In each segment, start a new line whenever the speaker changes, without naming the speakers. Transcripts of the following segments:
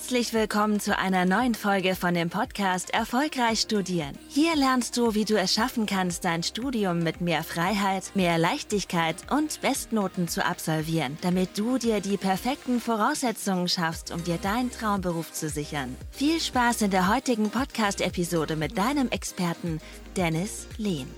Herzlich willkommen zu einer neuen Folge von dem Podcast Erfolgreich Studieren. Hier lernst du, wie du es schaffen kannst, dein Studium mit mehr Freiheit, mehr Leichtigkeit und Bestnoten zu absolvieren, damit du dir die perfekten Voraussetzungen schaffst, um dir deinen Traumberuf zu sichern. Viel Spaß in der heutigen Podcast-Episode mit deinem Experten Dennis Lehn.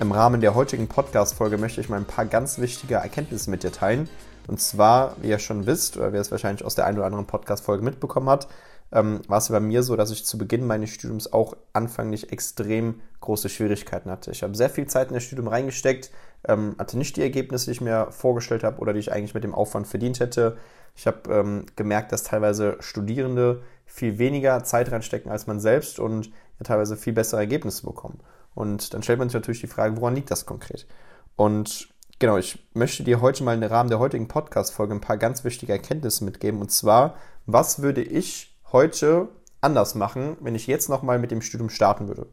Im Rahmen der heutigen Podcast-Folge möchte ich mal ein paar ganz wichtige Erkenntnisse mit dir teilen. Und zwar, wie ihr schon wisst, oder wer es wahrscheinlich aus der einen oder anderen Podcast-Folge mitbekommen hat, ähm, war es bei mir so, dass ich zu Beginn meines Studiums auch anfänglich extrem große Schwierigkeiten hatte. Ich habe sehr viel Zeit in das Studium reingesteckt, ähm, hatte nicht die Ergebnisse, die ich mir vorgestellt habe oder die ich eigentlich mit dem Aufwand verdient hätte. Ich habe ähm, gemerkt, dass teilweise Studierende viel weniger Zeit reinstecken als man selbst und ja, teilweise viel bessere Ergebnisse bekommen. Und dann stellt man sich natürlich die Frage, woran liegt das konkret? Und genau, ich möchte dir heute mal im Rahmen der heutigen Podcast-Folge ein paar ganz wichtige Erkenntnisse mitgeben. Und zwar, was würde ich heute anders machen, wenn ich jetzt nochmal mit dem Studium starten würde?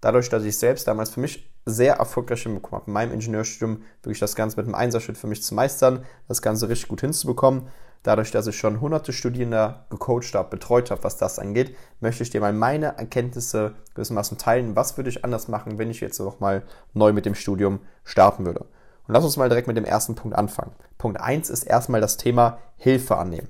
Dadurch, dass ich selbst damals für mich sehr erfolgreich hinbekommen habe, in meinem Ingenieurstudium wirklich das Ganze mit einem Einserschritt für mich zu meistern, das Ganze richtig gut hinzubekommen, dadurch, dass ich schon hunderte Studierende gecoacht habe, betreut habe, was das angeht, möchte ich dir mal meine Erkenntnisse gewissermaßen teilen. Was würde ich anders machen, wenn ich jetzt nochmal neu mit dem Studium starten würde? Und lass uns mal direkt mit dem ersten Punkt anfangen. Punkt 1 ist erstmal das Thema Hilfe annehmen.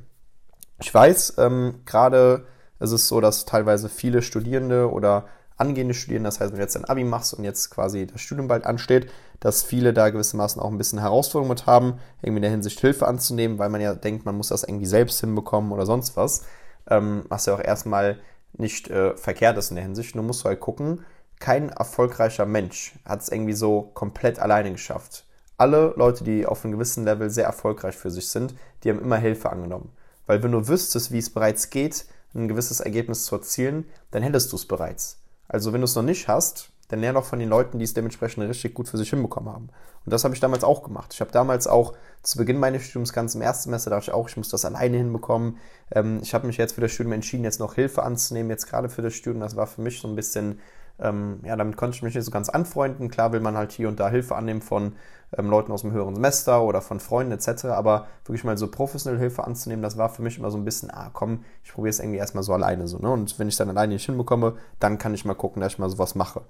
Ich weiß, ähm, gerade ist es so, dass teilweise viele Studierende oder angehende Studierende, das heißt, wenn du jetzt ein Abi machst und jetzt quasi das Studium bald ansteht, dass viele da gewissermaßen auch ein bisschen Herausforderungen mit haben, irgendwie in der Hinsicht Hilfe anzunehmen, weil man ja denkt, man muss das irgendwie selbst hinbekommen oder sonst was. Ähm, was ja auch erstmal nicht äh, verkehrt ist in der Hinsicht. Nur musst du halt gucken, kein erfolgreicher Mensch hat es irgendwie so komplett alleine geschafft. Alle Leute, die auf einem gewissen Level sehr erfolgreich für sich sind, die haben immer Hilfe angenommen. Weil wenn du wüsstest, wie es bereits geht, ein gewisses Ergebnis zu erzielen, dann hättest du es bereits. Also wenn du es noch nicht hast, dann lerne auch von den Leuten, die es dementsprechend richtig gut für sich hinbekommen haben. Und das habe ich damals auch gemacht. Ich habe damals auch zu Beginn meines Studiums, ganz im ersten Semester, dachte ich auch, ich muss das alleine hinbekommen. Ähm, ich habe mich jetzt für das Studium entschieden, jetzt noch Hilfe anzunehmen, jetzt gerade für das Studium. Das war für mich so ein bisschen, ähm, ja, damit konnte ich mich nicht so ganz anfreunden. Klar will man halt hier und da Hilfe annehmen von ähm, Leuten aus dem höheren Semester oder von Freunden etc. Aber wirklich mal so professionelle Hilfe anzunehmen, das war für mich immer so ein bisschen, ah komm, ich probiere es irgendwie erstmal so alleine so. Ne? Und wenn ich dann alleine nicht hinbekomme, dann kann ich mal gucken, dass ich mal sowas mache.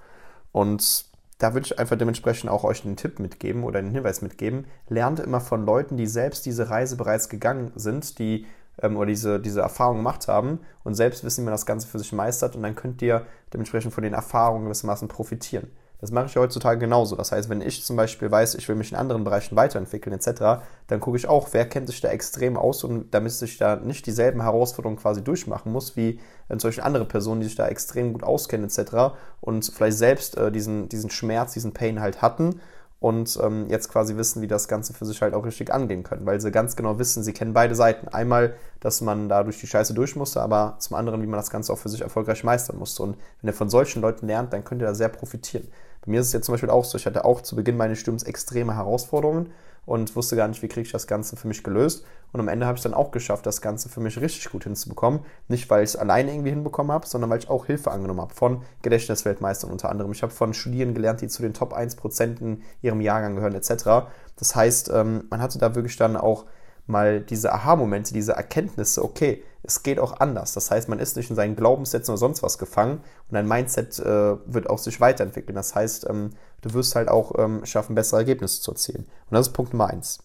Und da würde ich einfach dementsprechend auch euch einen Tipp mitgeben oder einen Hinweis mitgeben. Lernt immer von Leuten, die selbst diese Reise bereits gegangen sind, die ähm, oder diese, diese Erfahrung gemacht haben und selbst wissen, wie man das Ganze für sich meistert und dann könnt ihr dementsprechend von den Erfahrungen gewissermaßen profitieren. Das mache ich heutzutage genauso. Das heißt, wenn ich zum Beispiel weiß, ich will mich in anderen Bereichen weiterentwickeln etc., dann gucke ich auch, wer kennt sich da extrem aus und damit ich da nicht dieselben Herausforderungen quasi durchmachen muss, wie äh, Beispiel andere Personen, die sich da extrem gut auskennen etc. und vielleicht selbst äh, diesen, diesen Schmerz, diesen Pain halt hatten und ähm, jetzt quasi wissen, wie das Ganze für sich halt auch richtig angehen können, weil sie ganz genau wissen, sie kennen beide Seiten. Einmal, dass man da durch die Scheiße durch musste, aber zum anderen, wie man das Ganze auch für sich erfolgreich meistern musste. Und wenn ihr von solchen Leuten lernt, dann könnt ihr da sehr profitieren. Bei mir ist es jetzt zum Beispiel auch so, ich hatte auch zu Beginn meines Studiums extreme Herausforderungen und wusste gar nicht, wie kriege ich das Ganze für mich gelöst. Und am Ende habe ich dann auch geschafft, das Ganze für mich richtig gut hinzubekommen. Nicht, weil ich es alleine irgendwie hinbekommen habe, sondern weil ich auch Hilfe angenommen habe von Gedächtnisweltmeistern unter anderem. Ich habe von Studierenden gelernt, die zu den Top 1% in ihrem Jahrgang gehören etc. Das heißt, ähm, man hatte da wirklich dann auch mal diese Aha-Momente, diese Erkenntnisse, okay, es geht auch anders. Das heißt, man ist nicht in seinen Glaubenssätzen oder sonst was gefangen und dein Mindset äh, wird auch sich weiterentwickeln. Das heißt, ähm, du wirst halt auch ähm, schaffen, bessere Ergebnisse zu erzielen. Und das ist Punkt Nummer eins.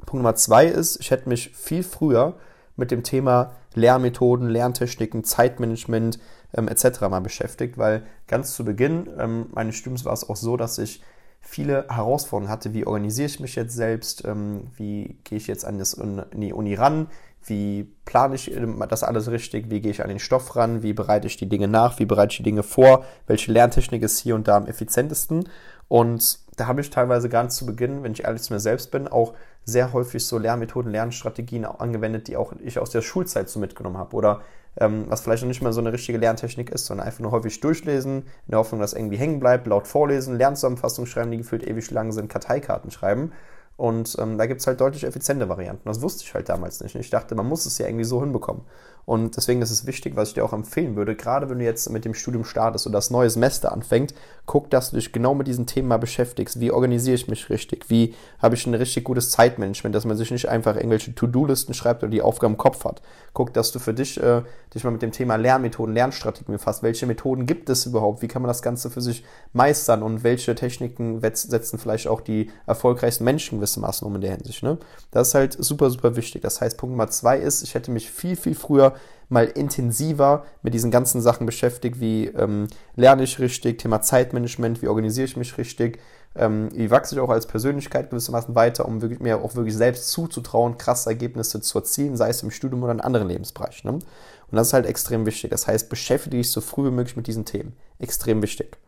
Punkt Nummer zwei ist, ich hätte mich viel früher mit dem Thema Lehrmethoden, Lerntechniken, Zeitmanagement ähm, etc. mal beschäftigt, weil ganz zu Beginn ähm, meines Studiums war es auch so, dass ich viele Herausforderungen hatte. Wie organisiere ich mich jetzt selbst? Ähm, wie gehe ich jetzt an, das, an die Uni ran? Wie plane ich das alles richtig? Wie gehe ich an den Stoff ran? Wie bereite ich die Dinge nach? Wie bereite ich die Dinge vor? Welche Lerntechnik ist hier und da am effizientesten? Und da habe ich teilweise ganz zu Beginn, wenn ich ehrlich zu mir selbst bin, auch sehr häufig so Lernmethoden, Lernstrategien angewendet, die auch ich aus der Schulzeit so mitgenommen habe. Oder ähm, was vielleicht noch nicht mal so eine richtige Lerntechnik ist, sondern einfach nur häufig durchlesen, in der Hoffnung, dass irgendwie hängen bleibt, laut vorlesen, Lernzusammenfassungen schreiben, die gefühlt ewig lang sind, Karteikarten schreiben. Und ähm, da gibt es halt deutlich effiziente Varianten. Das wusste ich halt damals nicht. Ich dachte, man muss es ja irgendwie so hinbekommen. Und deswegen ist es wichtig, was ich dir auch empfehlen würde, gerade wenn du jetzt mit dem Studium startest und das neue Semester anfängt, guck, dass du dich genau mit diesem Thema beschäftigst. Wie organisiere ich mich richtig? Wie habe ich ein richtig gutes Zeitmanagement, dass man sich nicht einfach irgendwelche To-Do-Listen schreibt oder die Aufgaben im Kopf hat. Guck, dass du für dich äh, dich mal mit dem Thema Lernmethoden, Lernstrategien befasst. Welche Methoden gibt es überhaupt? Wie kann man das Ganze für sich meistern und welche Techniken setzen vielleicht auch die erfolgreichsten Menschen gewissermaßen um in der Hinsicht? Ne? Das ist halt super, super wichtig. Das heißt, Punkt Nummer zwei ist, ich hätte mich viel, viel früher mal intensiver mit diesen ganzen Sachen beschäftigt, wie ähm, lerne ich richtig, Thema Zeitmanagement, wie organisiere ich mich richtig, ähm, wie wachse ich auch als Persönlichkeit gewissermaßen weiter, um wirklich, mir auch wirklich selbst zuzutrauen, krasse Ergebnisse zu erzielen, sei es im Studium oder in anderen Lebensbereichen. Ne? Und das ist halt extrem wichtig. Das heißt, beschäftige dich so früh wie möglich mit diesen Themen. Extrem wichtig.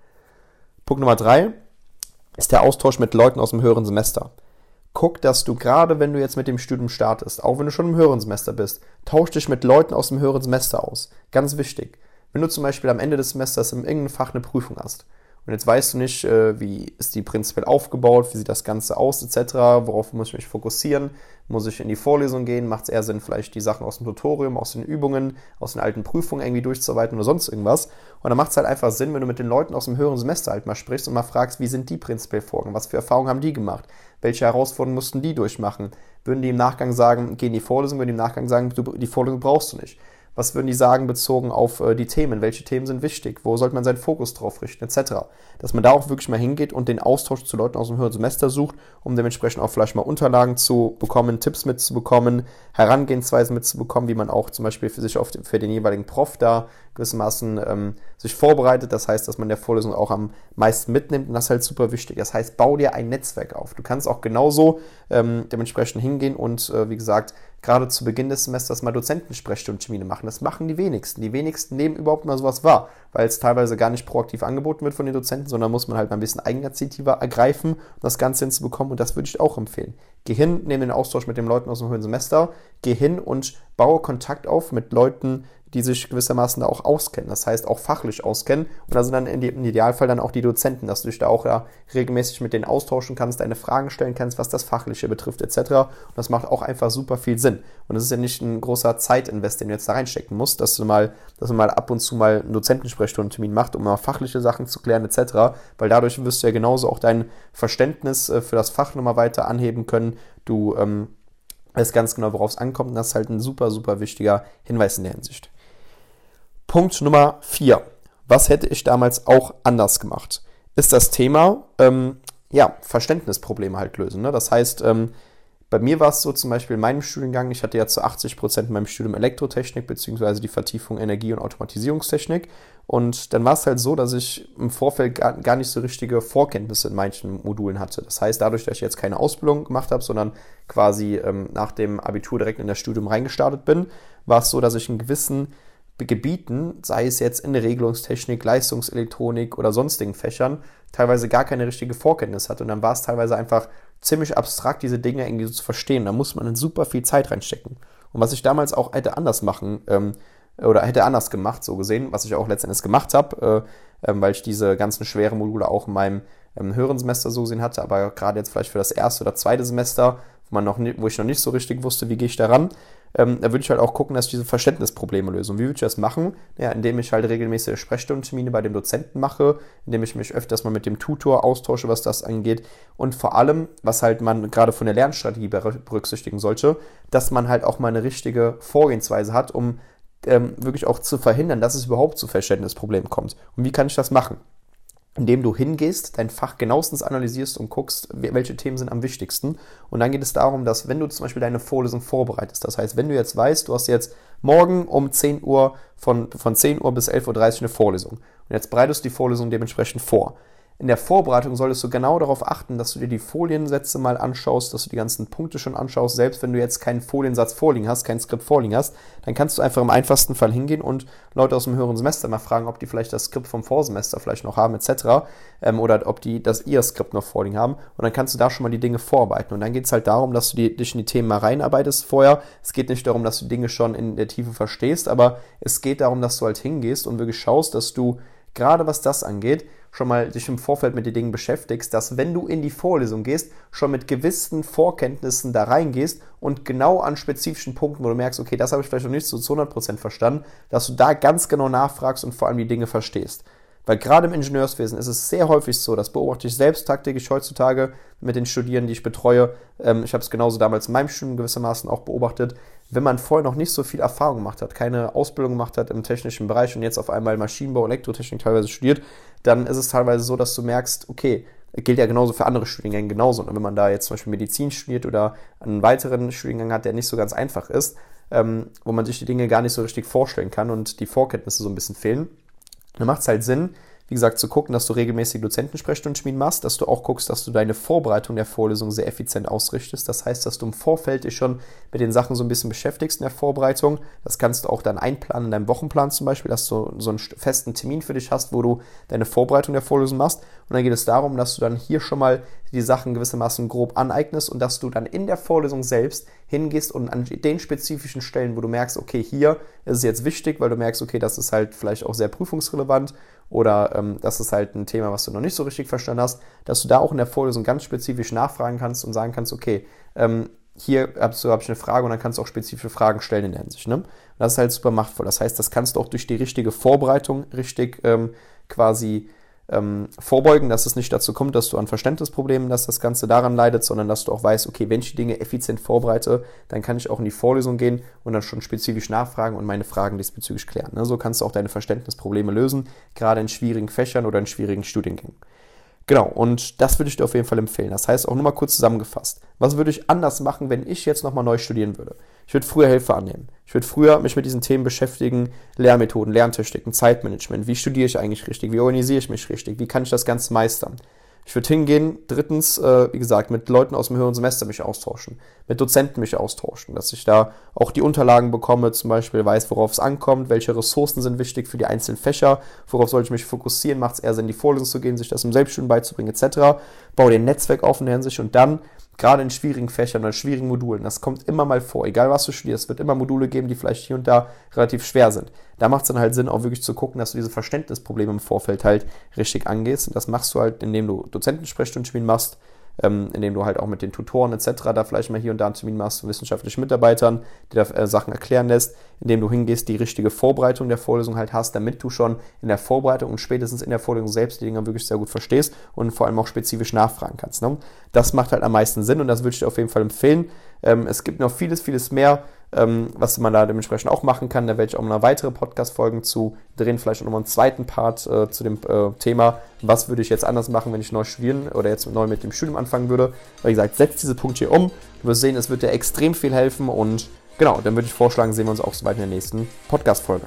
Punkt Nummer drei ist der Austausch mit Leuten aus dem höheren Semester guck, dass du gerade, wenn du jetzt mit dem Studium startest, auch wenn du schon im höheren Semester bist, tausch dich mit Leuten aus dem höheren Semester aus. Ganz wichtig. Wenn du zum Beispiel am Ende des Semesters in irgendeinem Fach eine Prüfung hast und jetzt weißt du nicht, äh, wie ist die prinzipiell aufgebaut, wie sieht das Ganze aus, etc., worauf muss ich mich fokussieren, muss ich in die Vorlesung gehen, macht es eher Sinn, vielleicht die Sachen aus dem Tutorium, aus den Übungen, aus den alten Prüfungen irgendwie durchzuarbeiten oder sonst irgendwas. Und dann macht es halt einfach Sinn, wenn du mit den Leuten aus dem höheren Semester halt mal sprichst und mal fragst, wie sind die prinzipiell vorgegangen, was für Erfahrungen haben die gemacht, welche Herausforderungen mussten die durchmachen. Würden die im Nachgang sagen, geh in die Vorlesung, würden die im Nachgang sagen, die Vorlesung brauchst du nicht. Was würden die sagen bezogen auf äh, die Themen? Welche Themen sind wichtig? Wo sollte man seinen Fokus drauf richten, etc. Dass man da auch wirklich mal hingeht und den Austausch zu Leuten aus dem höheren Semester sucht, um dementsprechend auch vielleicht mal Unterlagen zu bekommen, Tipps mitzubekommen, Herangehensweisen mitzubekommen, wie man auch zum Beispiel für sich auf, für den jeweiligen Prof da gewissermaßen ähm, sich vorbereitet. Das heißt, dass man der Vorlesung auch am meisten mitnimmt und das ist halt super wichtig. Das heißt, bau dir ein Netzwerk auf. Du kannst auch genauso ähm, dementsprechend hingehen und äh, wie gesagt, gerade zu Beginn des Semesters mal Dozentensprechstundentermine machen. Das machen die wenigsten. Die wenigsten nehmen überhaupt mal sowas wahr, weil es teilweise gar nicht proaktiv angeboten wird von den Dozenten, sondern muss man halt mal ein bisschen Eigeninitiative ergreifen, um das Ganze hinzubekommen und das würde ich auch empfehlen. Geh hin, nehme den Austausch mit den Leuten aus dem höheren Semester, geh hin und baue Kontakt auf mit Leuten, die sich gewissermaßen da auch auskennen, das heißt auch fachlich auskennen. Und da sind dann im Idealfall dann auch die Dozenten, dass du dich da auch ja regelmäßig mit denen austauschen kannst, deine Fragen stellen kannst, was das Fachliche betrifft, etc. Und das macht auch einfach super viel Sinn. Und es ist ja nicht ein großer Zeitinvest, den du jetzt da reinstecken musst, dass du mal, dass du mal ab und zu mal einen Dozentensprechstundentermin machst, um mal fachliche Sachen zu klären, etc. Weil dadurch wirst du ja genauso auch dein Verständnis äh, für das Fach nochmal weiter anheben können. Du ähm, weißt ganz genau, worauf es ankommt. Und das ist halt ein super, super wichtiger Hinweis in der Hinsicht. Punkt Nummer vier. Was hätte ich damals auch anders gemacht? Ist das Thema, ähm, ja, Verständnisprobleme halt lösen. Ne? Das heißt, ähm, bei mir war es so zum Beispiel in meinem Studiengang, ich hatte ja zu 80 Prozent in meinem Studium Elektrotechnik beziehungsweise die Vertiefung Energie- und Automatisierungstechnik. Und dann war es halt so, dass ich im Vorfeld gar, gar nicht so richtige Vorkenntnisse in manchen Modulen hatte. Das heißt, dadurch, dass ich jetzt keine Ausbildung gemacht habe, sondern quasi ähm, nach dem Abitur direkt in das Studium reingestartet bin, war es so, dass ich einen gewissen Gebieten, sei es jetzt in Regelungstechnik, Leistungselektronik oder sonstigen Fächern, teilweise gar keine richtige Vorkenntnis hat. Und dann war es teilweise einfach ziemlich abstrakt, diese Dinge irgendwie so zu verstehen. Da muss man dann super viel Zeit reinstecken. Und was ich damals auch hätte anders machen ähm, oder hätte anders gemacht, so gesehen, was ich auch letztendlich gemacht habe, äh, äh, weil ich diese ganzen schweren Module auch in meinem ähm, höheren Semester so gesehen hatte, aber gerade jetzt vielleicht für das erste oder zweite Semester, man noch, wo ich noch nicht so richtig wusste, wie gehe ich daran, ähm, da würde ich halt auch gucken, dass ich diese Verständnisprobleme löse. Und wie würde ich das machen? Ja, indem ich halt regelmäßige Sprechstundentermine bei dem Dozenten mache, indem ich mich öfters mal mit dem Tutor austausche, was das angeht. Und vor allem, was halt man gerade von der Lernstrategie berücksichtigen sollte, dass man halt auch mal eine richtige Vorgehensweise hat, um ähm, wirklich auch zu verhindern, dass es überhaupt zu Verständnisproblemen kommt. Und wie kann ich das machen? Indem du hingehst, dein Fach genauestens analysierst und guckst, welche Themen sind am wichtigsten. Und dann geht es darum, dass wenn du zum Beispiel deine Vorlesung vorbereitest, das heißt, wenn du jetzt weißt, du hast jetzt morgen um 10 Uhr von, von 10 Uhr bis 11.30 Uhr eine Vorlesung und jetzt bereitest du die Vorlesung dementsprechend vor, in der Vorbereitung solltest du genau darauf achten, dass du dir die Foliensätze mal anschaust, dass du die ganzen Punkte schon anschaust. Selbst wenn du jetzt keinen Foliensatz vorliegen hast, kein Skript vorliegen hast, dann kannst du einfach im einfachsten Fall hingehen und Leute aus dem höheren Semester mal fragen, ob die vielleicht das Skript vom Vorsemester vielleicht noch haben, etc. Ähm, oder ob die das ihr Skript noch vorliegen haben. Und dann kannst du da schon mal die Dinge vorarbeiten. Und dann geht es halt darum, dass du die, dich in die Themen mal reinarbeitest vorher. Es geht nicht darum, dass du Dinge schon in der Tiefe verstehst, aber es geht darum, dass du halt hingehst und wirklich schaust, dass du gerade was das angeht, schon mal dich im Vorfeld mit den Dingen beschäftigst, dass wenn du in die Vorlesung gehst, schon mit gewissen Vorkenntnissen da reingehst und genau an spezifischen Punkten, wo du merkst, okay, das habe ich vielleicht noch nicht so zu 100% verstanden, dass du da ganz genau nachfragst und vor allem die Dinge verstehst. Weil gerade im Ingenieurswesen ist es sehr häufig so, das beobachte ich selbst tagtäglich heutzutage mit den Studierenden, die ich betreue. Ähm, ich habe es genauso damals in meinem Studium gewissermaßen auch beobachtet. Wenn man vorher noch nicht so viel Erfahrung gemacht hat, keine Ausbildung gemacht hat im technischen Bereich und jetzt auf einmal Maschinenbau, Elektrotechnik teilweise studiert, dann ist es teilweise so, dass du merkst, okay, gilt ja genauso für andere Studiengänge genauso. Und wenn man da jetzt zum Beispiel Medizin studiert oder einen weiteren Studiengang hat, der nicht so ganz einfach ist, ähm, wo man sich die Dinge gar nicht so richtig vorstellen kann und die Vorkenntnisse so ein bisschen fehlen, dann macht es halt Sinn, wie gesagt, zu gucken, dass du regelmäßig Dozentensprechstundenschmieden machst, dass du auch guckst, dass du deine Vorbereitung der Vorlesung sehr effizient ausrichtest. Das heißt, dass du im Vorfeld dich schon mit den Sachen so ein bisschen beschäftigst in der Vorbereitung. Das kannst du auch dann einplanen in deinem Wochenplan zum Beispiel, dass du so einen festen Termin für dich hast, wo du deine Vorbereitung der Vorlesung machst. Und dann geht es darum, dass du dann hier schon mal die Sachen gewissermaßen grob aneignest und dass du dann in der Vorlesung selbst hingehst und an den spezifischen Stellen, wo du merkst, okay, hier ist es jetzt wichtig, weil du merkst, okay, das ist halt vielleicht auch sehr prüfungsrelevant oder ähm, das ist halt ein Thema, was du noch nicht so richtig verstanden hast, dass du da auch in der Vorlesung ganz spezifisch nachfragen kannst und sagen kannst, okay, ähm, hier hast du, habe ich eine Frage und dann kannst du auch spezifische Fragen stellen in der Hinsicht. Ne? Und das ist halt super machtvoll. Das heißt, das kannst du auch durch die richtige Vorbereitung richtig ähm, quasi ähm, vorbeugen, dass es nicht dazu kommt, dass du an Verständnisproblemen, dass das Ganze daran leidet, sondern dass du auch weißt, okay, wenn ich die Dinge effizient vorbereite, dann kann ich auch in die Vorlesung gehen und dann schon spezifisch nachfragen und meine Fragen diesbezüglich klären. Ne? So kannst du auch deine Verständnisprobleme lösen, gerade in schwierigen Fächern oder in schwierigen Studiengängen. Genau, und das würde ich dir auf jeden Fall empfehlen. Das heißt, auch nur mal kurz zusammengefasst. Was würde ich anders machen, wenn ich jetzt nochmal neu studieren würde? Ich würde früher Hilfe annehmen. Ich würde früher mich mit diesen Themen beschäftigen, Lehrmethoden, Lerntechniken, Zeitmanagement. Wie studiere ich eigentlich richtig? Wie organisiere ich mich richtig? Wie kann ich das Ganze meistern? Ich würde hingehen, drittens, äh, wie gesagt, mit Leuten aus dem höheren Semester mich austauschen, mit Dozenten mich austauschen, dass ich da auch die Unterlagen bekomme, zum Beispiel weiß, worauf es ankommt, welche Ressourcen sind wichtig für die einzelnen Fächer, worauf soll ich mich fokussieren, macht es eher Sinn, in die Vorlesung zu gehen, sich das im Selbststudium beizubringen, etc. Baue den Netzwerk auf in der Hinsicht und dann gerade in schwierigen Fächern oder schwierigen Modulen, das kommt immer mal vor, egal was du studierst, wird immer Module geben, die vielleicht hier und da relativ schwer sind. Da macht es dann halt Sinn, auch wirklich zu gucken, dass du diese Verständnisprobleme im Vorfeld halt richtig angehst. Und das machst du halt, indem du Dozentensprechstunden machst, ähm, indem du halt auch mit den Tutoren etc. da vielleicht mal hier und da einen Termin machst, wissenschaftlichen Mitarbeitern, die da äh, Sachen erklären lässt, indem du hingehst, die richtige Vorbereitung der Vorlesung halt hast, damit du schon in der Vorbereitung und spätestens in der Vorlesung selbst die Dinge wirklich sehr gut verstehst und vor allem auch spezifisch nachfragen kannst. Ne? Das macht halt am meisten Sinn und das würde ich dir auf jeden Fall empfehlen. Ähm, es gibt noch vieles, vieles mehr ähm, was man da dementsprechend auch machen kann. Da werde ich auch mal weitere Podcast-Folgen zu drehen, vielleicht auch nochmal einen zweiten Part äh, zu dem äh, Thema, was würde ich jetzt anders machen, wenn ich neu studieren oder jetzt neu mit dem Studium anfangen würde. Wie gesagt, setzt diese Punkte hier um. Du wirst sehen, es wird dir extrem viel helfen und genau, dann würde ich vorschlagen, sehen wir uns auch so weit in der nächsten Podcast-Folge.